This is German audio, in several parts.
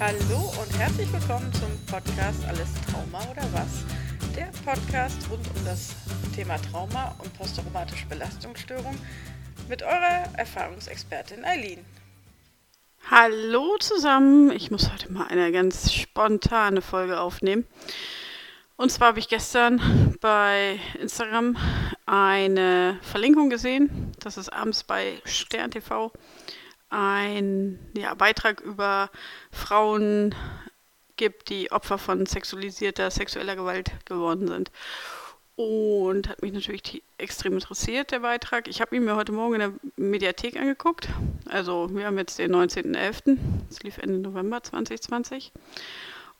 Hallo und herzlich willkommen zum Podcast Alles Trauma oder was? Der Podcast rund um das Thema Trauma und posttraumatische Belastungsstörung mit eurer Erfahrungsexpertin Eileen. Hallo zusammen, ich muss heute mal eine ganz spontane Folge aufnehmen. Und zwar habe ich gestern bei Instagram eine Verlinkung gesehen. Das ist abends bei Stern TV ein ja, Beitrag über Frauen gibt, die Opfer von sexualisierter sexueller Gewalt geworden sind. Und hat mich natürlich extrem interessiert, der Beitrag. Ich habe ihn mir heute Morgen in der Mediathek angeguckt. Also wir haben jetzt den 19.11. Es lief Ende November 2020.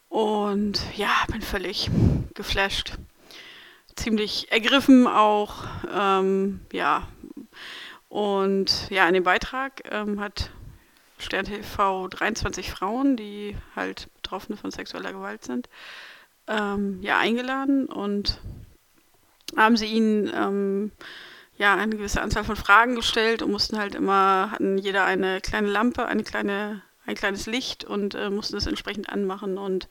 Und ja, bin völlig geflasht. Ziemlich ergriffen auch. Ähm, ja, und ja, in dem Beitrag ähm, hat Stern TV 23 Frauen, die halt Betroffene von sexueller Gewalt sind, ähm, ja, eingeladen und haben sie ihnen ähm, ja eine gewisse Anzahl von Fragen gestellt und mussten halt immer, hatten jeder eine kleine Lampe, eine kleine, ein kleines Licht und äh, mussten es entsprechend anmachen und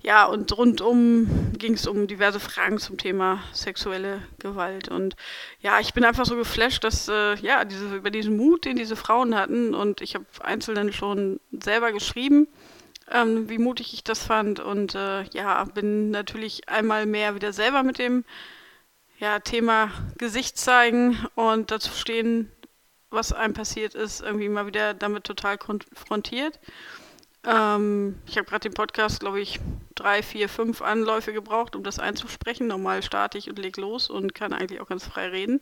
ja, und rundum ging es um diverse Fragen zum Thema sexuelle Gewalt. Und ja, ich bin einfach so geflasht, dass, äh, ja, diese, über diesen Mut, den diese Frauen hatten. Und ich habe einzelnen schon selber geschrieben, ähm, wie mutig ich das fand. Und äh, ja, bin natürlich einmal mehr wieder selber mit dem ja, Thema Gesicht zeigen und dazu stehen, was einem passiert ist, irgendwie mal wieder damit total konfrontiert. Ähm, ich habe gerade den Podcast, glaube ich, drei, vier, fünf Anläufe gebraucht, um das einzusprechen. Normal starte ich und leg los und kann eigentlich auch ganz frei reden.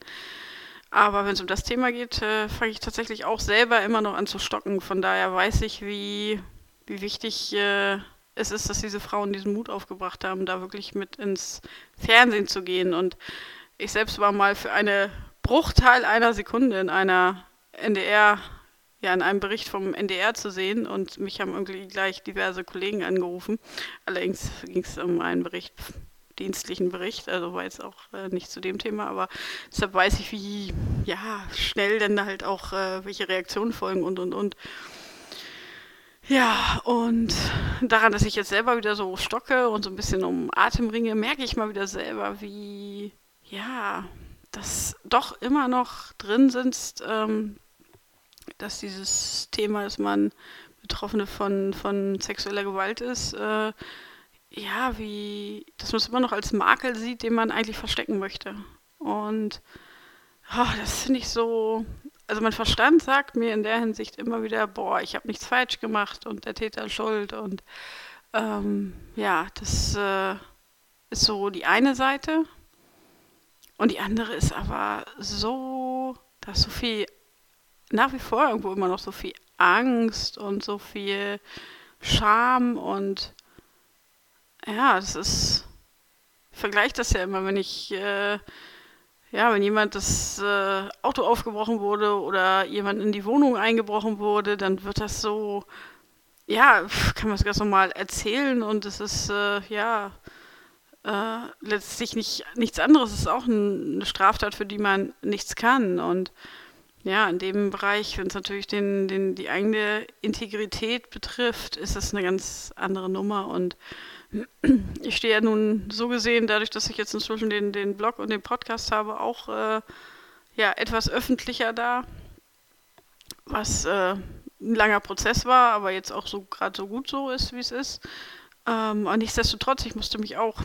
Aber wenn es um das Thema geht, äh, fange ich tatsächlich auch selber immer noch an zu stocken. Von daher weiß ich, wie, wie wichtig äh, es ist, dass diese Frauen diesen Mut aufgebracht haben, da wirklich mit ins Fernsehen zu gehen. Und ich selbst war mal für eine Bruchteil einer Sekunde in einer NDR ja in einem Bericht vom NDR zu sehen und mich haben irgendwie gleich diverse Kollegen angerufen. Allerdings ging es um einen Bericht, dienstlichen Bericht, also war jetzt auch äh, nicht zu dem Thema, aber deshalb weiß ich, wie ja, schnell denn halt auch äh, welche Reaktionen folgen und und und. Ja, und daran, dass ich jetzt selber wieder so stocke und so ein bisschen um Atem ringe, merke ich mal wieder selber, wie, ja, das doch immer noch drin sitzt, ähm, dass dieses Thema, dass man Betroffene von, von sexueller Gewalt ist, äh, ja, wie, dass man es immer noch als Makel sieht, den man eigentlich verstecken möchte. Und oh, das finde ich so, also mein Verstand sagt mir in der Hinsicht immer wieder, boah, ich habe nichts falsch gemacht und der Täter schuld. Und ähm, ja, das äh, ist so die eine Seite. Und die andere ist aber so, da ist so viel nach wie vor irgendwo immer noch so viel Angst und so viel Scham und ja, das ist. Ich vergleiche das ja immer, wenn ich, äh, ja, wenn jemand das äh, Auto aufgebrochen wurde oder jemand in die Wohnung eingebrochen wurde, dann wird das so, ja, kann man es ganz normal erzählen und es ist, äh, ja, äh, letztlich nicht, nichts anderes. Es ist auch ein, eine Straftat, für die man nichts kann und ja, in dem Bereich, wenn es natürlich den, den, die eigene Integrität betrifft, ist das eine ganz andere Nummer. Und ich stehe ja nun so gesehen, dadurch, dass ich jetzt inzwischen den, den Blog und den Podcast habe, auch äh, ja, etwas öffentlicher da, was äh, ein langer Prozess war, aber jetzt auch so gerade so gut so ist, wie es ist. Ähm, aber nichtsdestotrotz, ich musste mich auch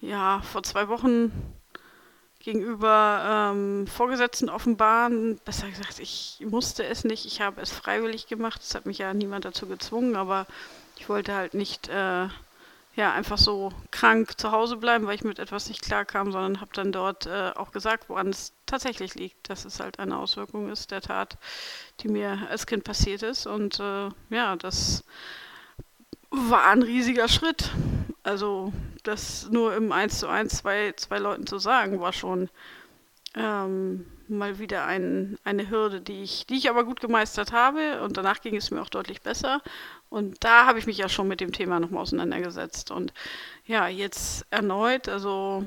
ja vor zwei Wochen gegenüber ähm, Vorgesetzten offenbaren. Besser gesagt, ich musste es nicht, ich habe es freiwillig gemacht. Es hat mich ja niemand dazu gezwungen, aber ich wollte halt nicht äh, ja, einfach so krank zu Hause bleiben, weil ich mit etwas nicht klarkam, sondern habe dann dort äh, auch gesagt, woran es tatsächlich liegt, dass es halt eine Auswirkung ist der Tat, die mir als Kind passiert ist. Und äh, ja, das war ein riesiger Schritt. Also das nur im 1 zu 1 zwei, zwei Leuten zu sagen, war schon ähm, mal wieder ein, eine Hürde, die ich, die ich aber gut gemeistert habe. Und danach ging es mir auch deutlich besser. Und da habe ich mich ja schon mit dem Thema nochmal auseinandergesetzt. Und ja, jetzt erneut, also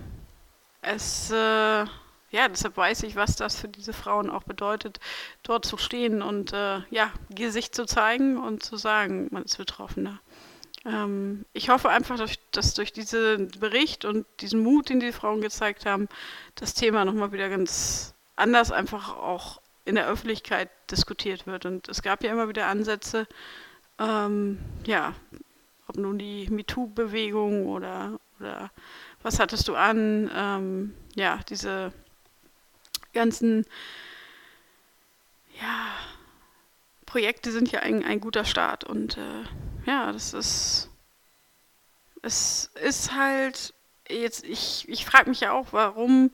es, äh, ja, deshalb weiß ich, was das für diese Frauen auch bedeutet, dort zu stehen und äh, ja, Gesicht zu zeigen und zu sagen, man ist Betroffener. Ähm, ich hoffe einfach, dass, dass, durch diesen Bericht und diesen Mut, den die Frauen gezeigt haben, das Thema nochmal wieder ganz anders einfach auch in der Öffentlichkeit diskutiert wird. Und es gab ja immer wieder Ansätze, ähm, ja, ob nun die MeToo-Bewegung oder, oder was hattest du an, ähm, ja, diese ganzen ja, Projekte sind ja ein, ein guter Start und äh, ja, das ist es ist halt jetzt ich ich frage mich ja auch, warum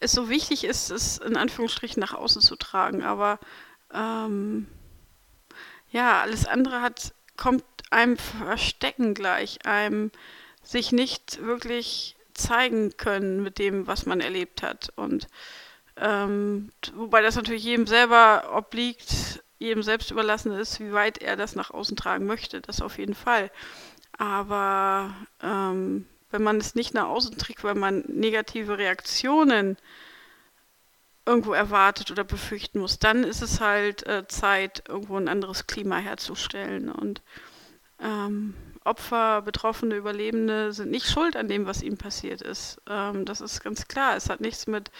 es so wichtig ist, es in Anführungsstrichen nach außen zu tragen, aber ähm, ja, alles andere hat kommt einem Verstecken gleich, einem sich nicht wirklich zeigen können mit dem, was man erlebt hat. Und ähm, wobei das natürlich jedem selber obliegt, jedem selbst überlassen ist, wie weit er das nach außen tragen möchte. Das auf jeden Fall. Aber ähm, wenn man es nicht nach außen trägt, weil man negative Reaktionen irgendwo erwartet oder befürchten muss, dann ist es halt äh, Zeit, irgendwo ein anderes Klima herzustellen. Und ähm, Opfer, Betroffene, Überlebende sind nicht schuld an dem, was ihnen passiert ist. Ähm, das ist ganz klar. Es hat nichts mit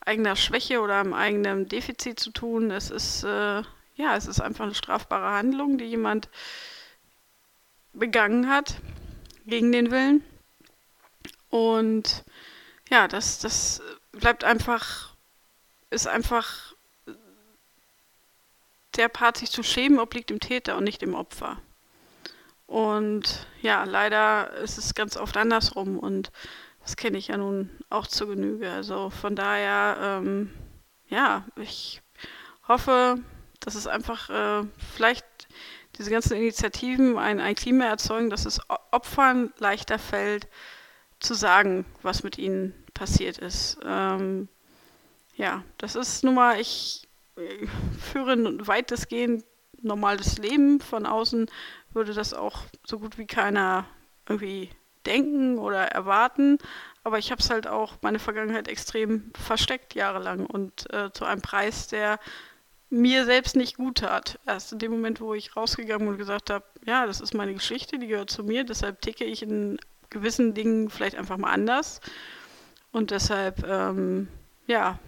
eigener Schwäche oder einem eigenen Defizit zu tun. Es ist, äh, ja, es ist einfach eine strafbare Handlung, die jemand begangen hat gegen den Willen. Und ja, das, das bleibt einfach, ist einfach der Part, sich zu schämen, obliegt dem Täter und nicht dem Opfer. Und ja, leider ist es ganz oft andersrum und das kenne ich ja nun auch zur Genüge. Also von daher, ähm, ja, ich hoffe, dass es einfach äh, vielleicht diese ganzen Initiativen ein, ein Klima erzeugen, dass es Opfern leichter fällt, zu sagen, was mit ihnen passiert ist. Ähm, ja, das ist nun mal, ich, ich führe weitestgehend normales Leben von außen, würde das auch so gut wie keiner irgendwie denken oder erwarten. Aber ich habe es halt auch meine Vergangenheit extrem versteckt jahrelang und äh, zu einem Preis, der mir selbst nicht gut tat. Erst in dem Moment, wo ich rausgegangen und gesagt habe, ja, das ist meine Geschichte, die gehört zu mir, deshalb ticke ich in gewissen Dingen vielleicht einfach mal anders. Und deshalb, ähm, ja,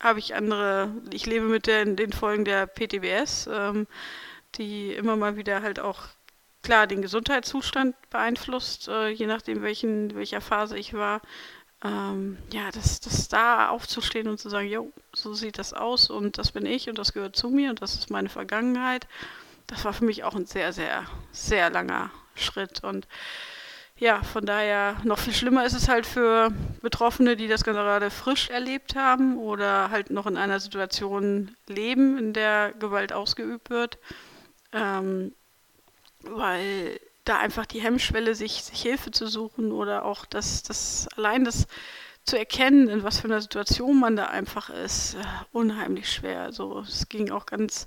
habe ich andere, ich lebe mit den, den Folgen der PTBS, ähm, die immer mal wieder halt auch klar den Gesundheitszustand beeinflusst, äh, je nachdem, welchen, welcher Phase ich war. Ähm, ja, das, das da aufzustehen und zu sagen, jo, so sieht das aus und das bin ich und das gehört zu mir und das ist meine Vergangenheit, das war für mich auch ein sehr, sehr, sehr langer Schritt. Und ja, von daher noch viel schlimmer ist es halt für Betroffene, die das gerade frisch erlebt haben oder halt noch in einer Situation leben, in der Gewalt ausgeübt wird. Ähm, weil da einfach die Hemmschwelle, sich, sich Hilfe zu suchen oder auch das, das allein das zu erkennen, in was für einer Situation man da einfach ist, äh, unheimlich schwer. Also es ging auch ganz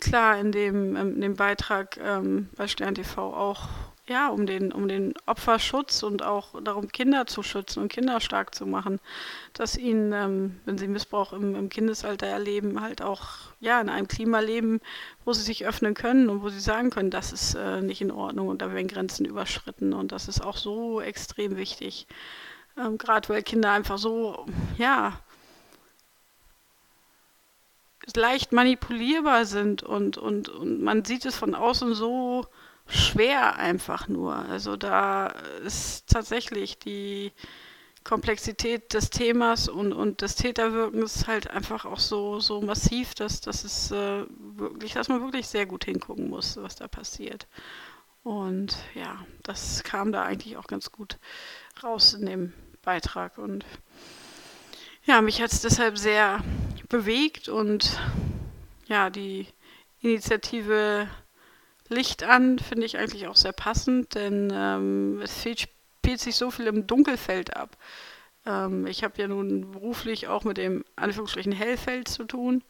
klar in dem, ähm, in dem Beitrag ähm, bei Stern TV auch ja, um den, um den Opferschutz und auch darum, Kinder zu schützen und Kinder stark zu machen, dass ihnen, ähm, wenn sie Missbrauch im, im, Kindesalter erleben, halt auch ja, in einem Klima leben, wo sie sich öffnen können und wo sie sagen können, das ist äh, nicht in Ordnung und da werden Grenzen überschritten. Und das ist auch so extrem wichtig. Ähm, Gerade weil Kinder einfach so, ja, leicht manipulierbar sind und, und, und man sieht es von außen so schwer einfach nur. Also da ist tatsächlich die Komplexität des Themas und, und des Täterwirkens halt einfach auch so, so massiv, dass, dass es äh, wirklich, dass man wirklich sehr gut hingucken muss, was da passiert. Und ja, das kam da eigentlich auch ganz gut raus in dem Beitrag. Und ja, mich hat es deshalb sehr bewegt und ja, die Initiative Licht an, finde ich eigentlich auch sehr passend, denn ähm, es spielt sich so viel im Dunkelfeld ab. Ähm, ich habe ja nun beruflich auch mit dem Anführungsstrichen Hellfeld zu tun.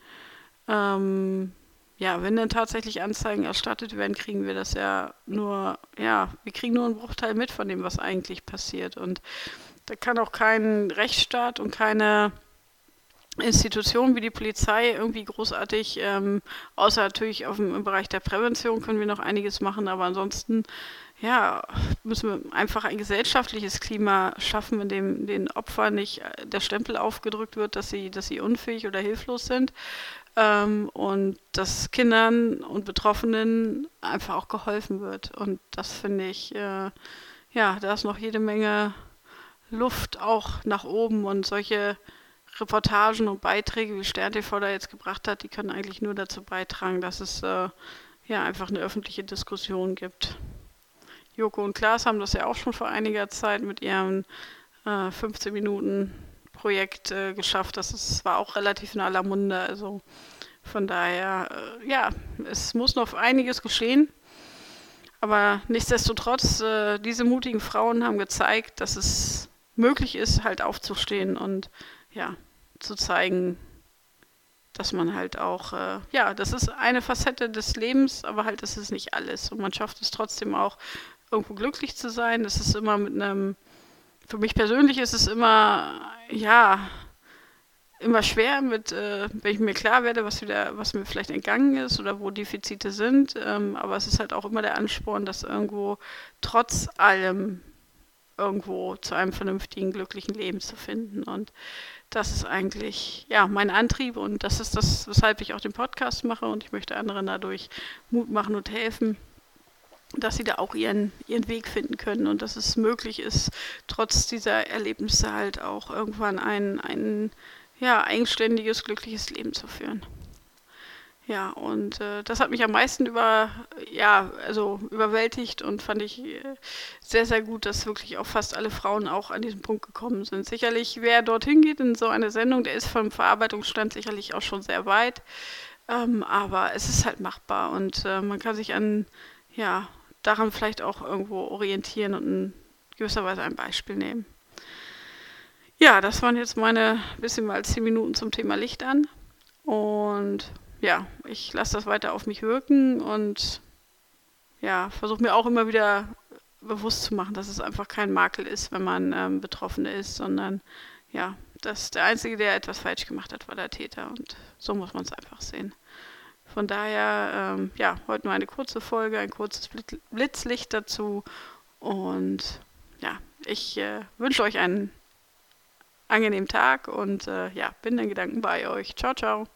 Ähm, ja, wenn dann tatsächlich Anzeigen erstattet werden, kriegen wir das ja nur, ja, wir kriegen nur einen Bruchteil mit von dem, was eigentlich passiert. Und da kann auch kein Rechtsstaat und keine Institutionen wie die Polizei irgendwie großartig, ähm, außer natürlich auf dem, im Bereich der Prävention können wir noch einiges machen, aber ansonsten ja, müssen wir einfach ein gesellschaftliches Klima schaffen, in dem den Opfern nicht äh, der Stempel aufgedrückt wird, dass sie, dass sie unfähig oder hilflos sind. Ähm, und dass Kindern und Betroffenen einfach auch geholfen wird. Und das finde ich, äh, ja, da ist noch jede Menge Luft auch nach oben und solche Reportagen und Beiträge, wie Stern TV da jetzt gebracht hat, die können eigentlich nur dazu beitragen, dass es äh, ja einfach eine öffentliche Diskussion gibt. Joko und Klaas haben das ja auch schon vor einiger Zeit mit ihrem äh, 15 Minuten Projekt äh, geschafft. Das ist, war auch relativ in aller Munde. Also von daher, äh, ja, es muss noch einiges geschehen. Aber nichtsdestotrotz, äh, diese mutigen Frauen haben gezeigt, dass es möglich ist, halt aufzustehen und ja, zu zeigen, dass man halt auch, äh, ja, das ist eine Facette des Lebens, aber halt, das ist nicht alles. Und man schafft es trotzdem auch, irgendwo glücklich zu sein. Das ist immer mit einem, für mich persönlich ist es immer, ja, immer schwer, mit, äh, wenn ich mir klar werde, was wieder, was mir vielleicht entgangen ist oder wo Defizite sind. Ähm, aber es ist halt auch immer der Ansporn, das irgendwo trotz allem irgendwo zu einem vernünftigen, glücklichen Leben zu finden. Und das ist eigentlich ja mein Antrieb und das ist das, weshalb ich auch den Podcast mache und ich möchte anderen dadurch Mut machen und helfen dass sie da auch ihren, ihren Weg finden können und dass es möglich ist, trotz dieser Erlebnisse halt auch irgendwann ein, ein ja, eigenständiges, glückliches Leben zu führen. Ja, und äh, das hat mich am meisten über, ja, also überwältigt und fand ich äh, sehr, sehr gut, dass wirklich auch fast alle Frauen auch an diesem Punkt gekommen sind. Sicherlich, wer dorthin geht in so eine Sendung, der ist vom Verarbeitungsstand sicherlich auch schon sehr weit. Ähm, aber es ist halt machbar und äh, man kann sich an, ja, daran vielleicht auch irgendwo orientieren und in gewisser Weise ein Beispiel nehmen. Ja, das waren jetzt meine bisschen mal zehn Minuten zum Thema Licht an. Und ja, ich lasse das weiter auf mich wirken und ja, versuche mir auch immer wieder bewusst zu machen, dass es einfach kein Makel ist, wenn man ähm, Betroffene ist, sondern ja, dass der Einzige, der etwas falsch gemacht hat, war der Täter. Und so muss man es einfach sehen. Von daher, ähm, ja, heute nur eine kurze Folge, ein kurzes Blitzlicht dazu. Und ja, ich äh, wünsche euch einen angenehmen Tag und äh, ja, bin in Gedanken bei euch. Ciao, ciao.